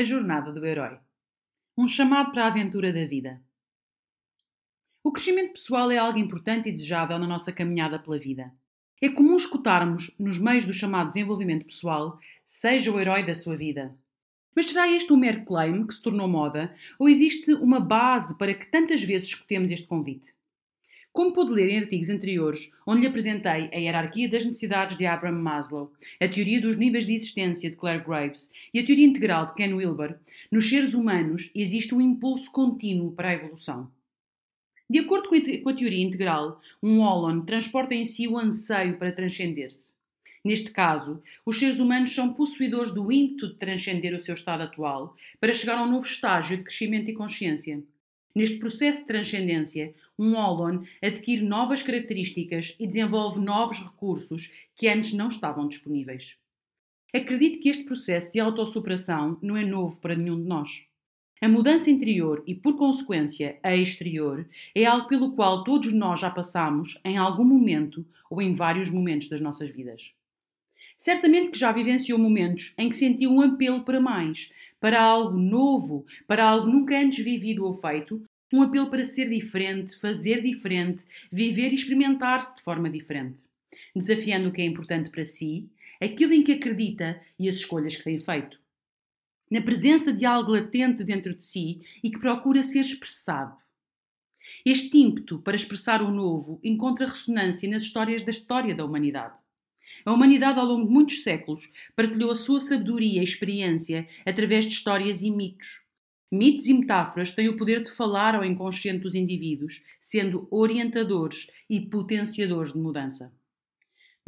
A jornada do herói. Um chamado para a aventura da vida. O crescimento pessoal é algo importante e desejável na nossa caminhada pela vida. É comum escutarmos, nos meios do chamado desenvolvimento pessoal, seja o herói da sua vida. Mas será este um mero claim que se tornou moda ou existe uma base para que tantas vezes escutemos este convite? Como pôde ler em artigos anteriores, onde lhe apresentei a hierarquia das necessidades de Abraham Maslow, a teoria dos níveis de existência de Claire Graves e a teoria integral de Ken Wilber, nos seres humanos existe um impulso contínuo para a evolução. De acordo com a teoria integral, um Olon transporta em si o anseio para transcender-se. Neste caso, os seres humanos são possuidores do ímpeto de transcender o seu estado atual para chegar a um novo estágio de crescimento e consciência. Neste processo de transcendência, um Olon adquire novas características e desenvolve novos recursos que antes não estavam disponíveis. Acredito que este processo de autossuperação não é novo para nenhum de nós. A mudança interior e, por consequência, a exterior é algo pelo qual todos nós já passamos em algum momento ou em vários momentos das nossas vidas. Certamente que já vivenciou momentos em que sentiu um apelo para mais, para algo novo, para algo nunca antes vivido ou feito, um apelo para ser diferente, fazer diferente, viver e experimentar-se de forma diferente, desafiando o que é importante para si, aquilo em que acredita e as escolhas que tem feito. Na presença de algo latente dentro de si e que procura ser expressado. Este ímpeto para expressar o novo encontra ressonância nas histórias da história da humanidade. A humanidade, ao longo de muitos séculos, partilhou a sua sabedoria e experiência através de histórias e mitos. Mitos e metáforas têm o poder de falar ao inconsciente dos indivíduos, sendo orientadores e potenciadores de mudança.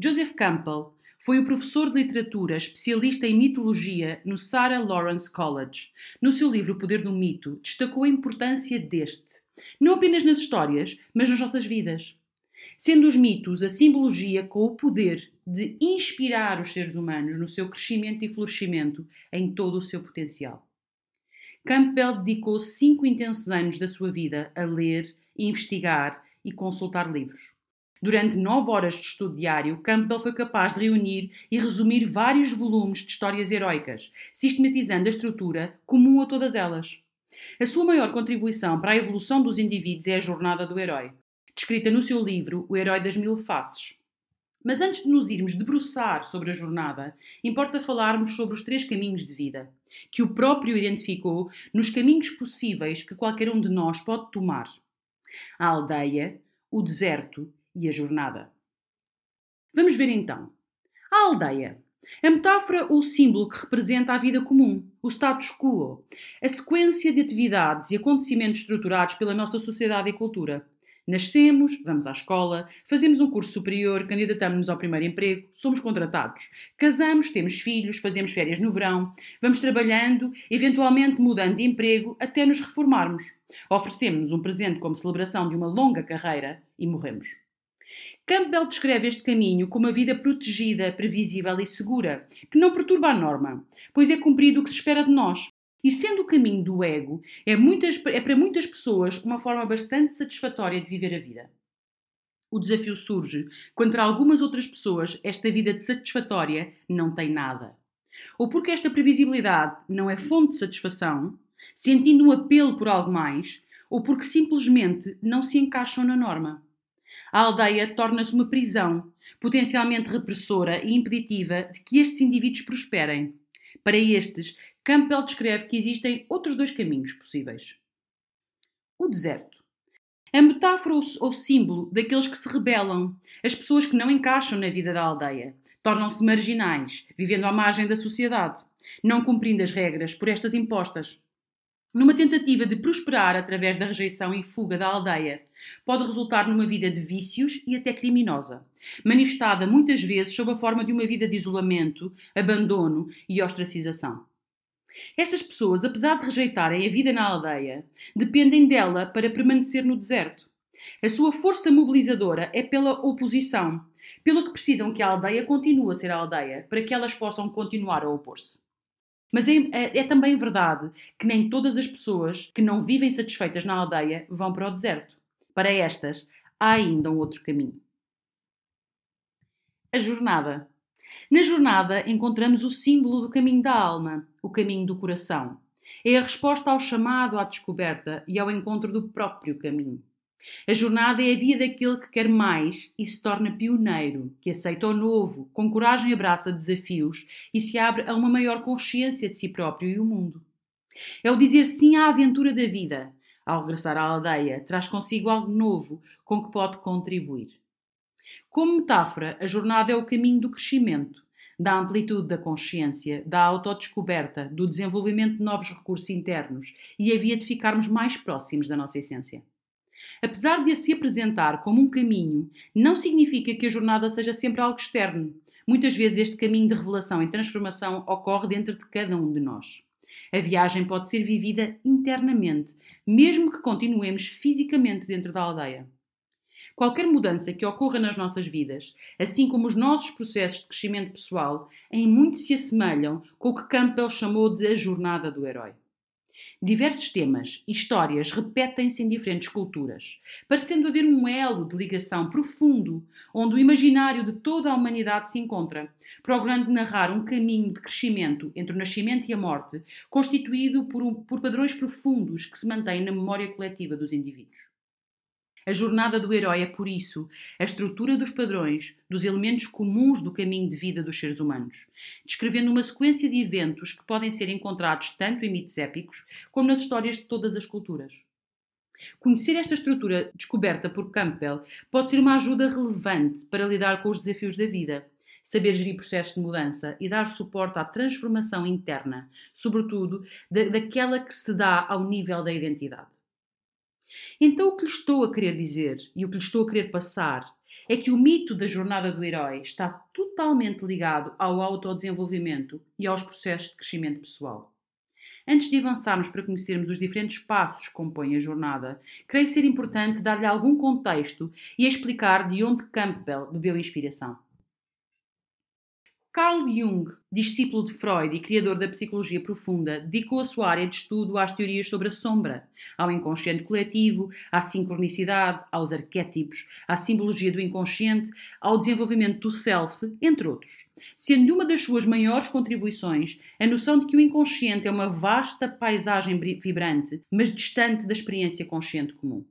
Joseph Campbell foi o professor de literatura especialista em mitologia no Sarah Lawrence College. No seu livro O Poder do Mito, destacou a importância deste, não apenas nas histórias, mas nas nossas vidas. Sendo os mitos a simbologia com o poder de inspirar os seres humanos no seu crescimento e florescimento em todo o seu potencial. Campbell dedicou cinco intensos anos da sua vida a ler, investigar e consultar livros. Durante nove horas de estudo diário, Campbell foi capaz de reunir e resumir vários volumes de histórias heroicas, sistematizando a estrutura comum a todas elas. A sua maior contribuição para a evolução dos indivíduos é a jornada do herói, descrita no seu livro O Herói das Mil Faces. Mas antes de nos irmos debruçar sobre a jornada, importa falarmos sobre os três caminhos de vida, que o próprio identificou nos caminhos possíveis que qualquer um de nós pode tomar: a aldeia, o deserto e a jornada. Vamos ver então. A aldeia. A metáfora ou símbolo que representa a vida comum, o status quo, a sequência de atividades e acontecimentos estruturados pela nossa sociedade e cultura, Nascemos, vamos à escola, fazemos um curso superior, candidatamos-nos ao primeiro emprego, somos contratados. Casamos, temos filhos, fazemos férias no verão, vamos trabalhando, eventualmente mudando de emprego até nos reformarmos. Oferecemos-nos um presente como celebração de uma longa carreira e morremos. Campbell descreve este caminho como uma vida protegida, previsível e segura, que não perturba a norma, pois é cumprido o que se espera de nós. E sendo o caminho do ego, é, muitas, é para muitas pessoas uma forma bastante satisfatória de viver a vida. O desafio surge quando para algumas outras pessoas esta vida de satisfatória não tem nada. Ou porque esta previsibilidade não é fonte de satisfação, sentindo um apelo por algo mais, ou porque simplesmente não se encaixam na norma. A aldeia torna-se uma prisão, potencialmente repressora e impeditiva de que estes indivíduos prosperem. Para estes, Campbell descreve que existem outros dois caminhos possíveis. O deserto. A metáfora ou símbolo daqueles que se rebelam, as pessoas que não encaixam na vida da aldeia, tornam-se marginais, vivendo à margem da sociedade, não cumprindo as regras por estas impostas. Numa tentativa de prosperar através da rejeição e fuga da aldeia, pode resultar numa vida de vícios e até criminosa, manifestada muitas vezes sob a forma de uma vida de isolamento, abandono e ostracização. Estas pessoas, apesar de rejeitarem a vida na aldeia, dependem dela para permanecer no deserto. A sua força mobilizadora é pela oposição, pelo que precisam que a aldeia continue a ser a aldeia, para que elas possam continuar a opor-se. Mas é, é, é, também verdade que nem todas as pessoas que não vivem satisfeitas na aldeia vão para o deserto. Para estas, há ainda um outro caminho. A jornada. Na jornada encontramos o símbolo do caminho da alma, o caminho do coração. É a resposta ao chamado à descoberta e ao encontro do próprio caminho. A jornada é a via daquele que quer mais e se torna pioneiro, que aceita o novo, com coragem abraça desafios e se abre a uma maior consciência de si próprio e o mundo. É o dizer sim à aventura da vida. Ao regressar à aldeia, traz consigo algo novo com que pode contribuir. Como metáfora, a jornada é o caminho do crescimento, da amplitude da consciência, da autodescoberta, do desenvolvimento de novos recursos internos e a via de ficarmos mais próximos da nossa essência. Apesar de se apresentar como um caminho, não significa que a jornada seja sempre algo externo. Muitas vezes este caminho de revelação e transformação ocorre dentro de cada um de nós. A viagem pode ser vivida internamente, mesmo que continuemos fisicamente dentro da aldeia. Qualquer mudança que ocorra nas nossas vidas, assim como os nossos processos de crescimento pessoal, em muito se assemelham com o que Campbell chamou de a jornada do herói. Diversos temas e histórias repetem-se em diferentes culturas, parecendo haver um elo de ligação profundo onde o imaginário de toda a humanidade se encontra, procurando narrar um caminho de crescimento entre o nascimento e a morte, constituído por, um, por padrões profundos que se mantêm na memória coletiva dos indivíduos. A jornada do herói é, por isso, a estrutura dos padrões, dos elementos comuns do caminho de vida dos seres humanos, descrevendo uma sequência de eventos que podem ser encontrados tanto em mitos épicos como nas histórias de todas as culturas. Conhecer esta estrutura descoberta por Campbell pode ser uma ajuda relevante para lidar com os desafios da vida, saber gerir processos de mudança e dar suporte à transformação interna, sobretudo da, daquela que se dá ao nível da identidade. Então, o que lhe estou a querer dizer e o que lhe estou a querer passar é que o mito da jornada do herói está totalmente ligado ao autodesenvolvimento e aos processos de crescimento pessoal. Antes de avançarmos para conhecermos os diferentes passos que compõem a jornada, creio ser importante dar-lhe algum contexto e explicar de onde Campbell bebeu inspiração. Carl Jung, discípulo de Freud e criador da psicologia profunda, dedicou a sua área de estudo às teorias sobre a sombra, ao inconsciente coletivo, à sincronicidade, aos arquétipos, à simbologia do inconsciente, ao desenvolvimento do self, entre outros. Sendo uma das suas maiores contribuições a noção de que o inconsciente é uma vasta paisagem vibrante, mas distante da experiência consciente comum.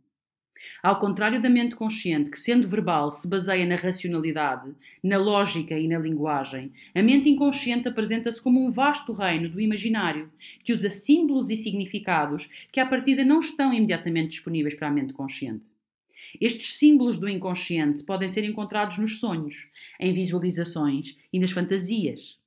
Ao contrário da mente consciente, que sendo verbal se baseia na racionalidade, na lógica e na linguagem, a mente inconsciente apresenta-se como um vasto reino do imaginário, que usa símbolos e significados que à partida não estão imediatamente disponíveis para a mente consciente. Estes símbolos do inconsciente podem ser encontrados nos sonhos, em visualizações e nas fantasias.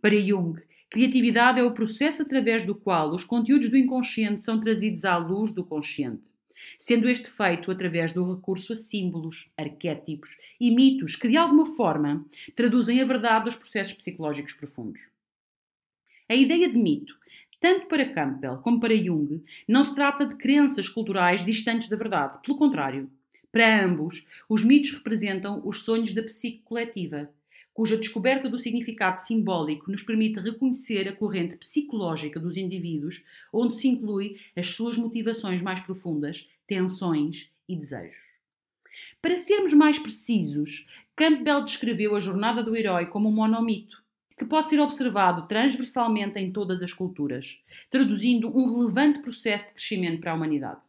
Para Jung, criatividade é o processo através do qual os conteúdos do inconsciente são trazidos à luz do consciente sendo este feito através do recurso a símbolos, arquétipos e mitos que, de alguma forma, traduzem a verdade dos processos psicológicos profundos. A ideia de mito, tanto para Campbell como para Jung, não se trata de crenças culturais distantes da verdade. Pelo contrário, para ambos, os mitos representam os sonhos da psique coletiva, cuja descoberta do significado simbólico nos permite reconhecer a corrente psicológica dos indivíduos, onde se inclui as suas motivações mais profundas, tensões e desejos. Para sermos mais precisos, Campbell descreveu a jornada do herói como um monomito, que pode ser observado transversalmente em todas as culturas, traduzindo um relevante processo de crescimento para a humanidade.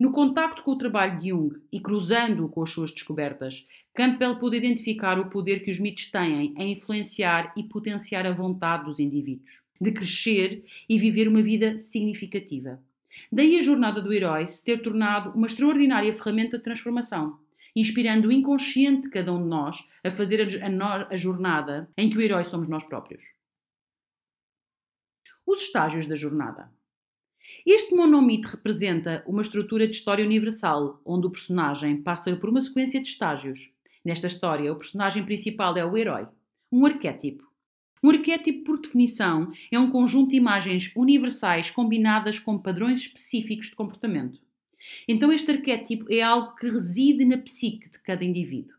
No contacto com o trabalho de Jung e cruzando-o com as suas descobertas, Campbell pôde identificar o poder que os mitos têm em influenciar e potenciar a vontade dos indivíduos, de crescer e viver uma vida significativa. Daí a jornada do herói se ter tornado uma extraordinária ferramenta de transformação, inspirando o inconsciente de cada um de nós a fazer a, a, jornada em que o herói somos nós próprios. Os estágios da jornada. Este monomito representa uma estrutura de história universal, onde o personagem passa por uma sequência de estágios. Nesta história, o personagem principal é o herói, um arquétipo. Um arquétipo, por definição, é um conjunto de imagens universais combinadas com padrões específicos de comportamento. Então, este arquétipo é algo que reside na psique de cada indivíduo.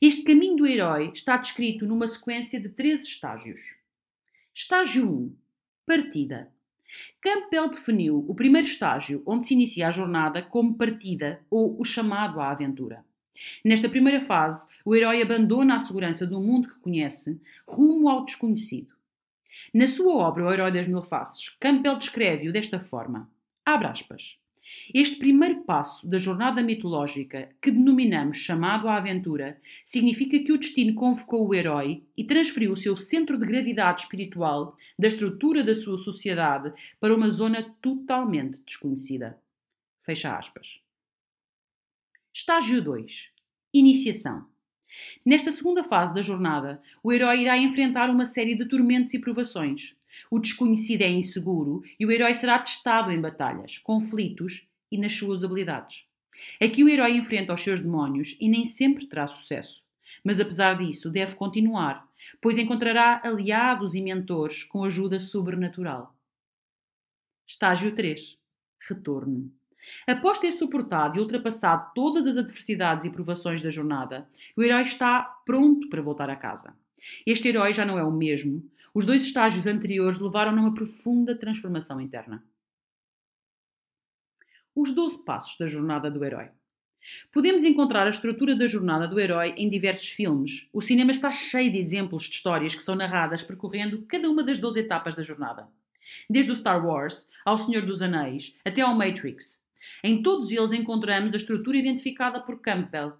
Este caminho do herói está descrito numa sequência de três estágios. Estágio 1 Partida. Campbell definiu o primeiro estágio, onde se inicia a jornada, como partida ou o chamado à aventura. Nesta primeira fase, o herói abandona a segurança do mundo que conhece rumo ao desconhecido. Na sua obra O Herói das Mil Faces, Campbell descreve-o desta forma: abre aspas. Este primeiro passo da jornada mitológica, que denominamos chamado à aventura, significa que o destino convocou o herói e transferiu o seu centro de gravidade espiritual da estrutura da sua sociedade para uma zona totalmente desconhecida. Fecha aspas. Estágio 2. Iniciação. Nesta segunda fase da jornada, o herói irá enfrentar uma série de tormentos e provações. O desconhecido é inseguro e o herói será testado em batalhas, conflitos e nas suas habilidades. Aqui o herói enfrenta os seus demónios e nem sempre terá sucesso. Mas apesar disso, deve continuar, pois encontrará aliados e mentores com ajuda sobrenatural. Estágio 3 Retorno. Após ter suportado e ultrapassado todas as adversidades e provações da jornada, o herói está pronto para voltar a casa. Este herói já não é o mesmo. Os dois estágios anteriores levaram-no a uma profunda transformação interna. Os 12 passos da jornada do herói. Podemos encontrar a estrutura da jornada do herói em diversos filmes. O cinema está cheio de exemplos de histórias que são narradas percorrendo cada uma das 12 etapas da jornada. Desde o Star Wars, ao Senhor dos Anéis, até ao Matrix. Em todos eles encontramos a estrutura identificada por Campbell.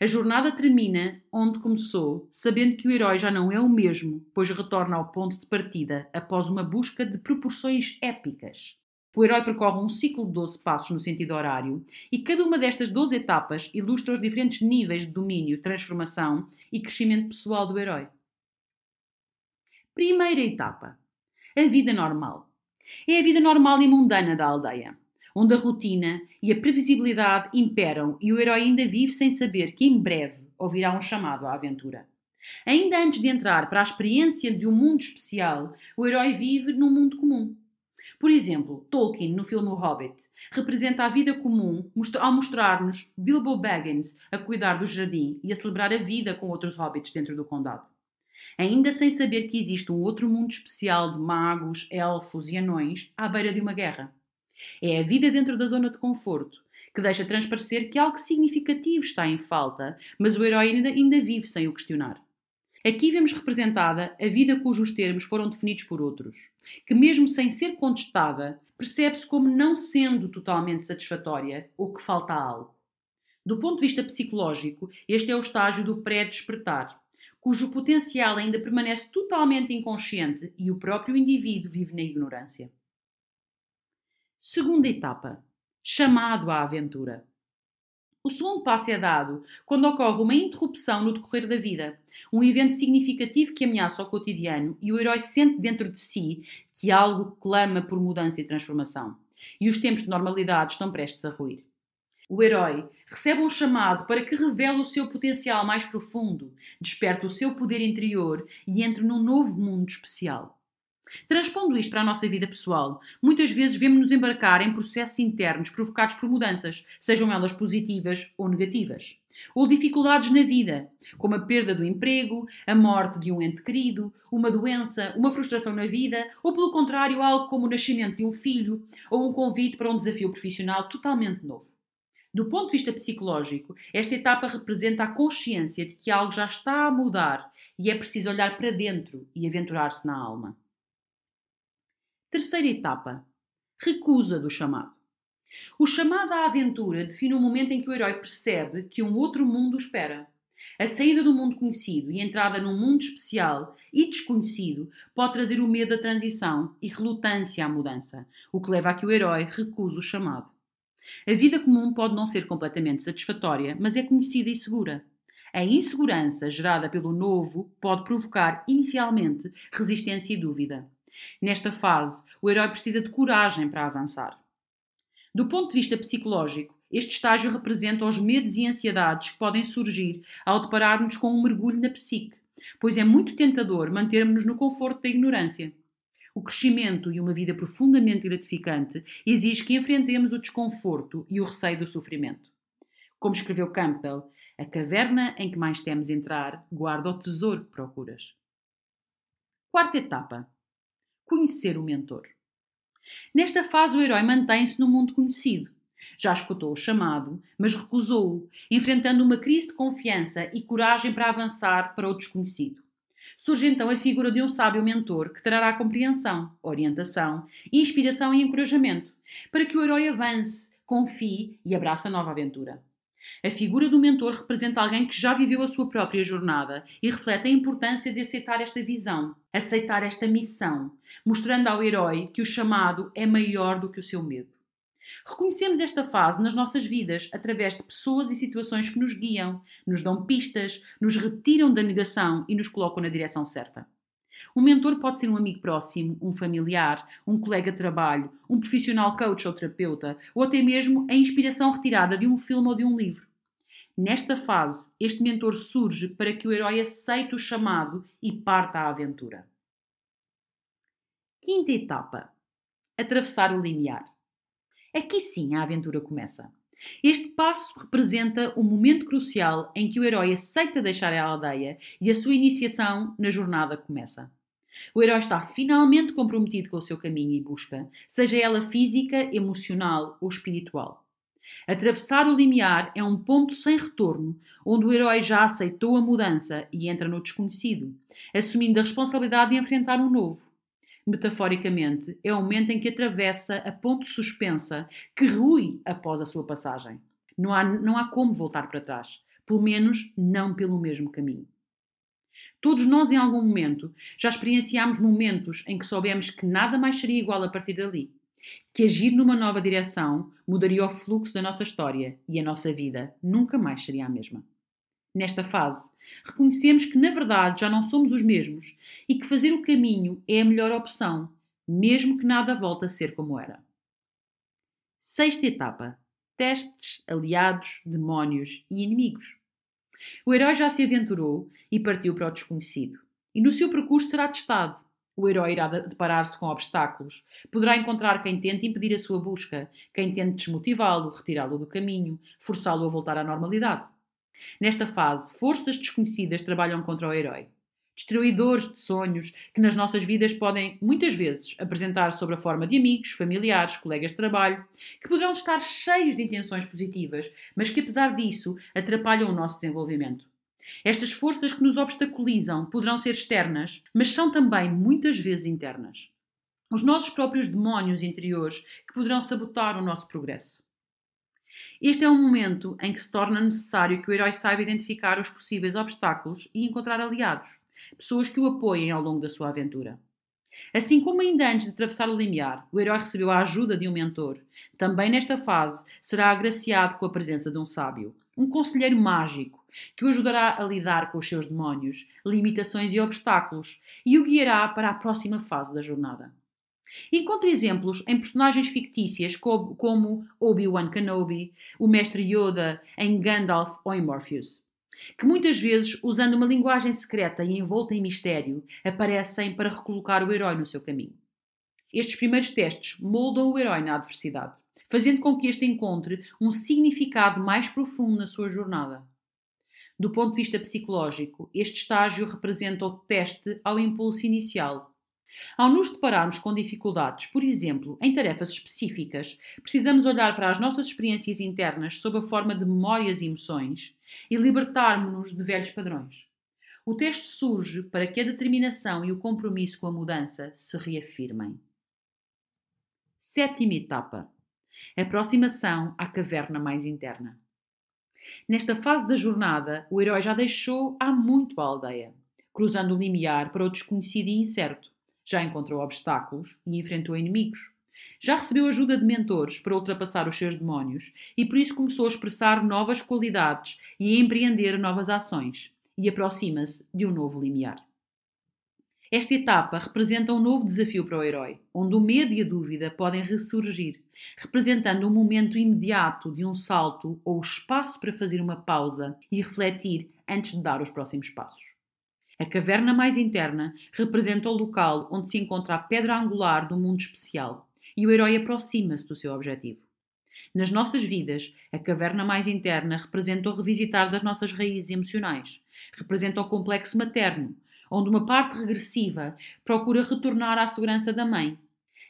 A jornada termina onde começou, sabendo que o herói já não é o mesmo, pois retorna ao ponto de partida após uma busca de proporções épicas. O herói percorre um ciclo de 12 passos no sentido horário e cada uma destas 12 etapas ilustra os diferentes níveis de domínio, transformação e crescimento pessoal do herói. Primeira etapa: a vida normal. É a vida normal e mundana da aldeia onde a rotina e a previsibilidade imperam e o herói ainda vive sem saber que em breve ouvirá um chamado à aventura. Ainda antes de entrar para a experiência de um mundo especial, o herói vive num mundo comum. Por exemplo, Tolkien, no filme O Hobbit, representa a vida comum ao mostrar-nos Bilbo Baggins a cuidar do jardim e a celebrar a vida com outros hobbits dentro do condado. Ainda sem saber que existe um outro mundo especial de magos, elfos e anões à beira de uma guerra. É a vida dentro da zona de conforto, que deixa transparecer que algo significativo está em falta, mas o herói ainda, ainda vive sem o questionar. Aqui vemos representada a vida cujos termos foram definidos por outros, que, mesmo sem ser contestada, percebe-se como não sendo totalmente satisfatória ou que falta algo. Do ponto de vista psicológico, este é o estágio do pré-despertar, cujo potencial ainda permanece totalmente inconsciente e o próprio indivíduo vive na ignorância. Segunda etapa: chamado à aventura. O segundo passo é dado quando ocorre uma interrupção no decorrer da vida, um evento significativo que ameaça o cotidiano e o herói sente dentro de si que algo clama por mudança e transformação, e os tempos de normalidade estão prestes a ruir. O herói recebe um chamado para que revele o seu potencial mais profundo, desperte o seu poder interior e entre num novo mundo especial. Transpondo isto para a nossa vida pessoal, muitas vezes vemos-nos embarcar em processos internos provocados por mudanças, sejam elas positivas ou negativas. Ou dificuldades na vida, como a perda do emprego, a morte de um ente querido, uma doença, uma frustração na vida, ou pelo contrário, algo como o nascimento de um filho, ou um convite para um desafio profissional totalmente novo. Do ponto de vista psicológico, esta etapa representa a consciência de que algo já está a mudar e é preciso olhar para dentro e aventurar-se na alma. Terceira etapa: recusa do chamado. O chamado à aventura define o momento em que o herói percebe que um outro mundo o espera. A saída do mundo conhecido e a entrada num mundo especial e desconhecido pode trazer o medo da transição e relutância à mudança, o que leva a que o herói recuse o chamado. A vida comum pode não ser completamente satisfatória, mas é conhecida e segura. A insegurança gerada pelo novo pode provocar, inicialmente, resistência e dúvida. Nesta fase, o herói precisa de coragem para avançar. Do ponto de vista psicológico, este estágio representa os medos e ansiedades que podem surgir ao depararmos com um mergulho na psique, pois é muito tentador mantermos-nos no conforto da ignorância. O crescimento e uma vida profundamente gratificante exige que enfrentemos o desconforto e o receio do sofrimento. Como escreveu Campbell, a caverna em que mais temes entrar guarda o tesouro que procuras. Quarta etapa: conhecer o mentor. Nesta fase, o herói mantém-se no mundo conhecido. Já escutou o chamado, mas recusou-o, enfrentando uma crise de confiança e coragem para avançar para o desconhecido. Surge então a figura de um sábio mentor que trará compreensão, orientação, inspiração e encorajamento, para que o herói avance, confie e abrace a nova aventura. A figura do mentor representa alguém que já viveu a sua própria jornada e reflete a importância de aceitar esta visão, aceitar esta missão, mostrando ao herói que o chamado é maior do que o seu medo. Reconhecemos esta fase nas nossas vidas através de pessoas e situações que nos guiam, nos dão pistas, nos retiram da negação e nos colocam na direção certa. Um mentor pode ser um amigo próximo, um familiar, um colega de trabalho, um profissional coach ou terapeuta, ou até mesmo a inspiração retirada de um filme ou de um livro. Nesta fase, este mentor surge para que o herói aceite o chamado e parta à aventura. Quinta etapa: atravessar o limiar. Aqui sim a aventura começa. Este passo representa o momento crucial em que o herói aceita deixar a aldeia e a sua iniciação na jornada começa. O herói está finalmente comprometido com o seu caminho e busca, seja ela física, emocional ou espiritual. Atravessar o limiar é um ponto sem retorno, onde o herói já aceitou a mudança e entra no desconhecido, assumindo a responsabilidade de enfrentar um novo metaforicamente, é o momento em que atravessa a ponte suspensa que rui após a sua passagem. Não há, não há como voltar para trás, pelo menos não pelo mesmo caminho. Todos nós, em algum momento, já experienciámos momentos em que soubemos que nada mais seria igual a partir dali. Que agir numa nova direção mudaria o fluxo da nossa história e a nossa vida nunca mais seria a mesma. Nesta fase, reconhecemos que na verdade já não somos os mesmos e que fazer o caminho é a melhor opção, mesmo que nada volte a ser como era. Sexta etapa: testes, aliados, demónios e inimigos. O herói já se aventurou e partiu para o desconhecido, e no seu percurso será testado. O herói irá deparar-se com obstáculos. Poderá encontrar quem tente impedir a sua busca, quem tente desmotivá-lo, retirá-lo do caminho, forçá-lo a voltar à normalidade. Nesta fase, forças desconhecidas trabalham contra o herói. Destruidores de sonhos que nas nossas vidas podem, muitas vezes, apresentar sob a forma de amigos, familiares, colegas de trabalho, que poderão estar cheios de intenções positivas, mas que, apesar disso, atrapalham o nosso desenvolvimento. Estas forças que nos obstaculizam poderão ser externas, mas são também muitas vezes internas. Os nossos próprios demónios interiores que poderão sabotar o nosso progresso. Este é um momento em que se torna necessário que o herói saiba identificar os possíveis obstáculos e encontrar aliados, pessoas que o apoiem ao longo da sua aventura. Assim como ainda antes de atravessar o limiar, o herói recebeu a ajuda de um mentor, também nesta fase será agraciado com a presença de um sábio, um conselheiro mágico, que o ajudará a lidar com os seus demónios, limitações e obstáculos e o guiará para a próxima fase da jornada. Encontre exemplos em personagens fictícias como Obi-Wan Kenobi, o mestre Yoda em Gandalf ou em Morpheus, que muitas vezes, usando uma linguagem secreta e envolta em mistério, aparecem para recolocar o herói no seu caminho. Estes primeiros testes moldam o herói na adversidade, fazendo com que este encontre um significado mais profundo na sua jornada. Do ponto de vista psicológico, este estágio representa o teste ao impulso inicial ao nos depararmos com dificuldades, por exemplo, em tarefas específicas, precisamos olhar para as nossas experiências internas sob a forma de memórias e emoções e libertarmos-nos de velhos padrões. O teste surge para que a determinação e o compromisso com a mudança se reafirmem. Sétima etapa: aproximação à caverna mais interna. Nesta fase da jornada, o herói já deixou há muito a aldeia, cruzando o limiar para o desconhecido e incerto já encontrou obstáculos e enfrentou inimigos. Já recebeu ajuda de mentores para ultrapassar os seus demónios e por isso começou a expressar novas qualidades e a empreender novas ações e aproxima-se de um novo limiar. Esta etapa representa um novo desafio para o herói, onde o medo e a dúvida podem ressurgir, representando um momento imediato de um salto ou espaço para fazer uma pausa e refletir antes de dar os próximos passos. A caverna mais interna representa o local onde se encontra a pedra angular do mundo especial e o herói aproxima-se do seu objetivo. Nas nossas vidas, a caverna mais interna representa o revisitar das nossas raízes emocionais, representa o complexo materno, onde uma parte regressiva procura retornar à segurança da mãe.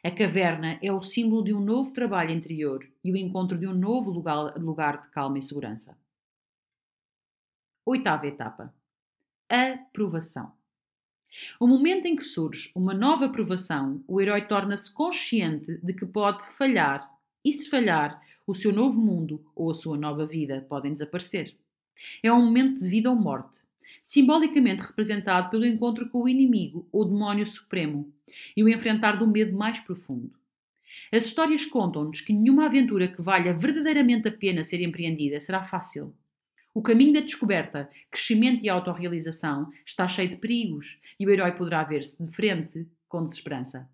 A caverna é o símbolo de um novo trabalho interior e o encontro de um novo lugar, de calma e segurança. Oitava etapa: aprovação. O momento em que surge uma nova aprovação, o herói torna-se consciente de que pode falhar, e se falhar, o seu novo mundo ou a sua nova vida podem desaparecer. É um momento de vida ou morte, simbolicamente representado pelo encontro com o inimigo ou demónio supremo e o enfrentar do medo mais profundo. As histórias contam-nos que nenhuma aventura que valha verdadeiramente a pena ser empreendida será fácil. O caminho da descoberta, crescimento e autorrealização está cheio de perigos e o herói poderá ver-se de frente com desesperança.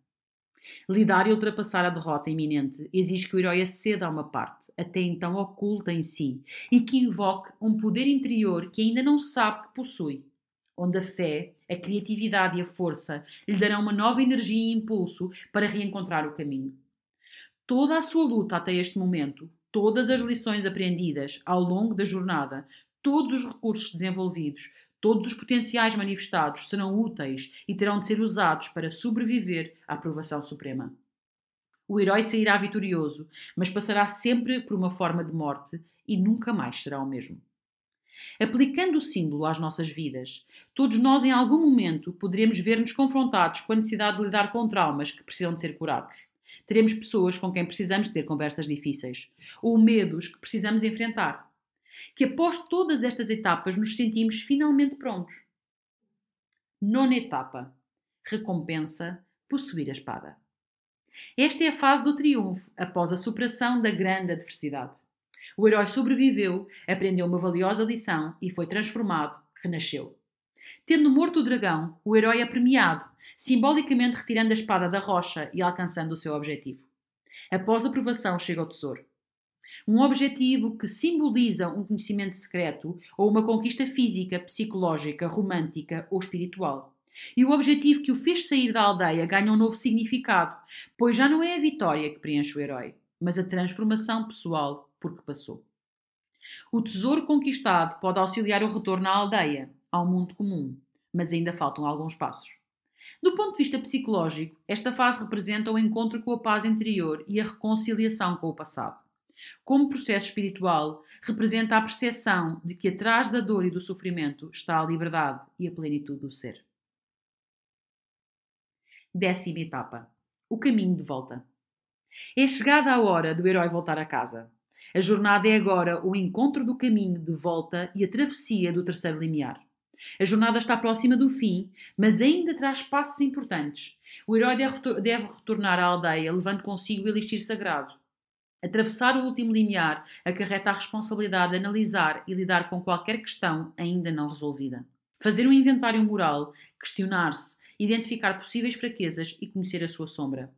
Lidar e ultrapassar a derrota iminente exige que o herói aceda a uma parte, até então oculta em si, e que invoque um poder interior que ainda não sabe que possui, onde a fé, a criatividade e a força lhe darão uma nova energia e impulso para reencontrar o caminho. Toda a sua luta até este momento, todas as lições aprendidas ao longo da jornada, todos os recursos desenvolvidos, Todos os potenciais manifestados serão úteis e terão de ser usados para sobreviver à aprovação suprema. O herói sairá vitorioso, mas passará sempre por uma forma de morte e nunca mais será o mesmo. Aplicando o símbolo às nossas vidas, todos nós em algum momento poderemos ver-nos confrontados com a necessidade de lidar com traumas que precisam de ser curados. Teremos pessoas com quem precisamos ter conversas difíceis, ou medos que precisamos enfrentar que após todas estas etapas nos sentimos finalmente prontos. Nona etapa: recompensa possuir a espada. Esta é a fase do triunfo após a superação da grande adversidade. O herói sobreviveu, aprendeu uma valiosa lição e foi transformado, renasceu. Tendo morto o dragão, o herói é premiado, simbolicamente retirando a espada da rocha e alcançando o seu objetivo. Após a provação, chega o tesouro. Um objetivo que simboliza um conhecimento secreto ou uma conquista física, psicológica, romântica ou espiritual. E o objetivo que o fez sair da aldeia ganha um novo significado, pois já não é a vitória que preenche o herói, mas a transformação pessoal por que passou. O tesouro conquistado pode auxiliar o retorno à aldeia, ao mundo comum, mas ainda faltam alguns passos. Do ponto de vista psicológico, esta fase representa o encontro com a paz interior e a reconciliação com o passado. Como processo espiritual, representa a percepção de que atrás da dor e do sofrimento está a liberdade e a plenitude do ser. Décima etapa: o caminho de volta. É chegada a hora do herói voltar a casa. A jornada é agora o encontro do caminho de volta e a travessia do terceiro limiar. A jornada está próxima do fim, mas ainda traz passos importantes. O herói deve retornar à aldeia levando consigo o elixir sagrado. Atravessar o último limiar acarreta a responsabilidade de analisar e lidar com qualquer questão ainda não resolvida. Fazer um inventário moral, questionar-se, identificar possíveis fraquezas e conhecer a sua sombra.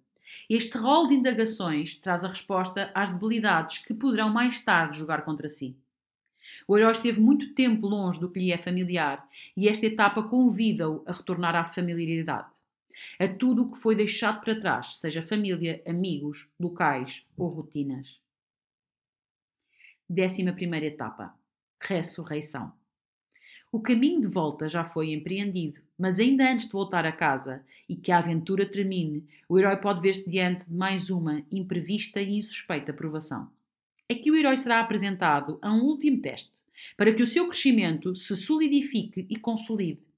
Este rol de indagações traz a resposta às debilidades que poderão mais tarde jogar contra si. O herói esteve muito tempo longe do que lhe é familiar e esta etapa convida-o a retornar à familiaridade a tudo o que foi deixado para trás, seja família, amigos, locais ou rotinas. Décima primeira etapa: ressurreição. O caminho de volta já foi empreendido, mas ainda antes de voltar a casa e que a aventura termine, o herói pode ver-se diante de mais uma imprevista e insuspeita provação. Aqui o herói será apresentado a um último teste, para que o seu crescimento se solidifique e consolide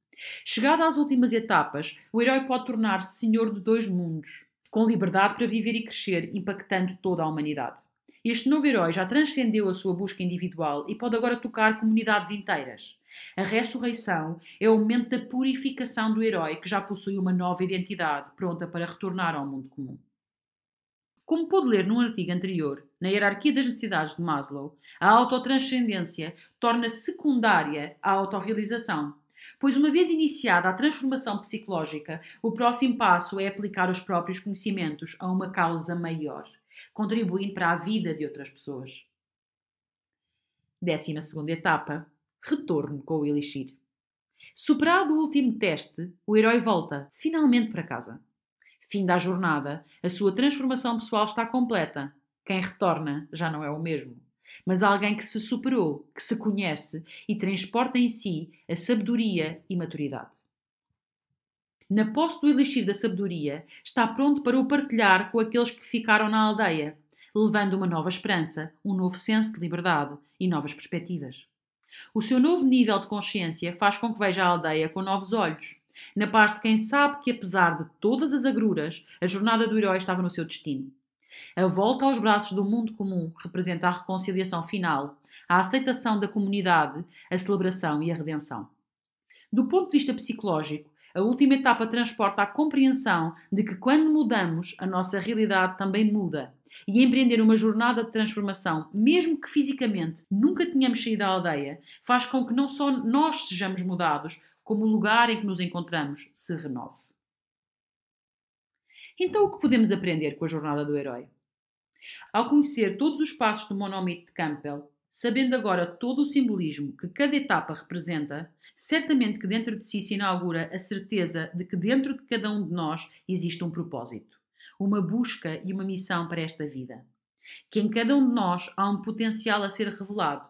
Chegado às últimas etapas, o herói pode tornar-se senhor de dois mundos, com liberdade para viver e crescer, impactando toda a humanidade. Este novo herói já transcendeu a sua busca individual e pode agora tocar comunidades inteiras. A ressurreição é o momento da purificação do herói que já possui uma nova identidade, pronta para retornar ao mundo comum. Como pôde ler num artigo anterior, na hierarquia das necessidades de Maslow, a autotranscendência torna-se secundária à autorrealização, Pois, uma vez iniciada a transformação psicológica, o próximo passo é aplicar os próprios conhecimentos a uma causa maior, contribuindo para a vida de outras pessoas. Décima segunda etapa: retorno com o Elixir. Superado o último teste, o herói volta, finalmente, para casa. Fim da jornada, a sua transformação pessoal está completa. Quem retorna já não é o mesmo mas alguém que se superou, que se conhece e transporta em si a sabedoria e maturidade. Na posse do elixir da sabedoria, está pronto para o partilhar com aqueles que ficaram na aldeia, levando uma nova esperança, um novo senso de liberdade e novas perspectivas. O seu novo nível de consciência faz com que veja a aldeia com novos olhos, na parte de quem sabe que, apesar de todas as agruras, a jornada do herói estava no seu destino. A volta aos braços do mundo comum representa a reconciliação final, a aceitação da comunidade, a celebração e a redenção. Do ponto de vista psicológico, a última etapa transporta a compreensão de que quando mudamos, a nossa realidade também muda. E empreender uma jornada de transformação, mesmo que fisicamente nunca tenhamos saído da aldeia, faz com que não só nós sejamos mudados, como o lugar em que nos encontramos se renove. Então, o que podemos aprender com a jornada do herói? Ao conhecer todos os passos do monomito de Campbell, sabendo agora todo o simbolismo que cada etapa representa, certamente que dentro de si se inaugura a certeza de que dentro de cada um de nós existe um propósito, uma busca e uma missão para esta vida. Que em cada um de nós há um potencial a ser revelado,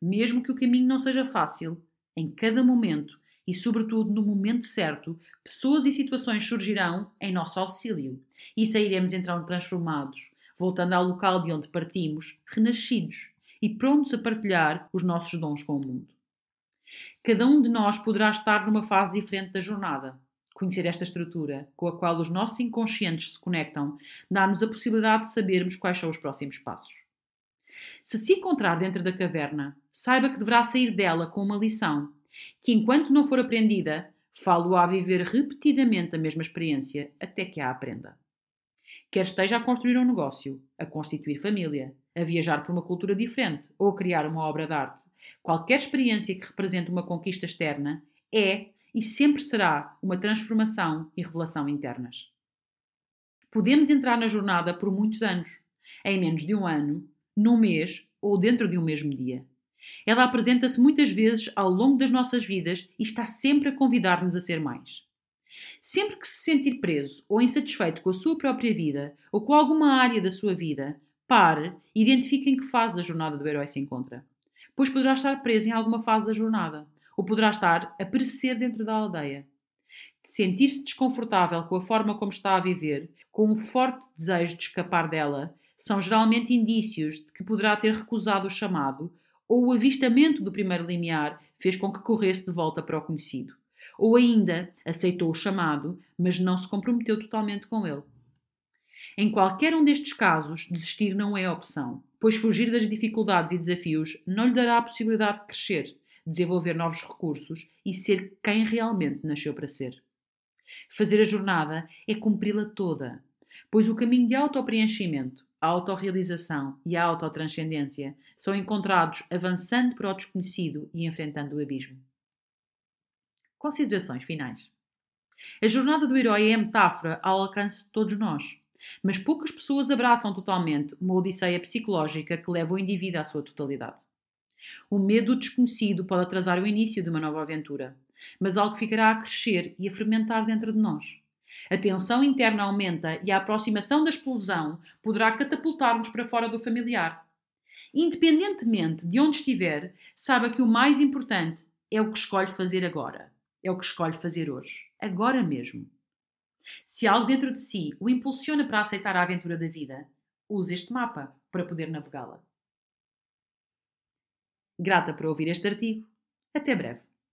mesmo que o caminho não seja fácil, em cada momento e, sobretudo, no momento certo, pessoas e situações surgirão em nosso auxílio e sairemos então transformados, voltando ao local de onde partimos, renascidos e prontos a partilhar os nossos dons com o mundo. Cada um de nós poderá estar numa fase diferente da jornada. Conhecer esta estrutura, com a qual os nossos inconscientes se conectam, dá-nos a possibilidade de sabermos quais são os próximos passos. Se se encontrar dentro da caverna, saiba que deverá sair dela com uma lição que, enquanto não for aprendida, falo a viver repetidamente a mesma experiência até que a aprenda. Quer esteja a construir um negócio, a constituir família, a viajar por uma cultura diferente ou a criar uma obra de arte, qualquer experiência que represente uma conquista externa é e sempre será uma transformação e revelação internas. Podemos entrar na jornada por muitos anos, em menos de um ano, num mês ou dentro de um mesmo dia. Ela apresenta-se muitas vezes ao longo das nossas vidas e está sempre a convidar-nos a ser mais. Sempre que se sentir preso ou insatisfeito com a sua própria vida ou com alguma área da sua vida, pare e identifique em que fase da jornada do herói se encontra. Pois poderá estar preso em alguma fase da jornada, ou poderá estar a perecer dentro da aldeia. Sentir-se desconfortável com a forma como está a viver, com um forte desejo de escapar dela, são geralmente indícios de que poderá ter recusado o chamado ou o avistamento do primeiro limiar fez com que corresse de volta para o conhecido. Ou ainda aceitou o chamado, mas não se comprometeu totalmente com ele. Em qualquer um destes casos, desistir não é opção, pois fugir das dificuldades e desafios não lhe dará a possibilidade de crescer, desenvolver novos recursos e ser quem realmente nasceu para ser. Fazer a jornada é cumpri-la toda, pois o caminho de autopreenchimento, a autorrealização e a autotranscendência são encontrados avançando para o desconhecido e enfrentando o abismo. Considerações finais. A jornada do herói é metáfora ao alcance de todos nós, mas poucas pessoas abraçam totalmente uma odisseia psicológica que leva o indivíduo à sua totalidade. O medo do desconhecido pode atrasar o início de uma nova aventura, mas algo ficará a crescer e a fermentar dentro de nós. A tensão interna aumenta e a aproximação da explosão poderá catapultar-nos para fora do familiar. Independentemente de onde estiver, saiba que o mais importante é o que escolhe fazer agora. É o que escolhe fazer hoje. Agora mesmo. Se algo dentro de si o impulsiona para aceitar a aventura da vida, use este mapa para poder navegá-la. Grata por ouvir este artigo. Até breve.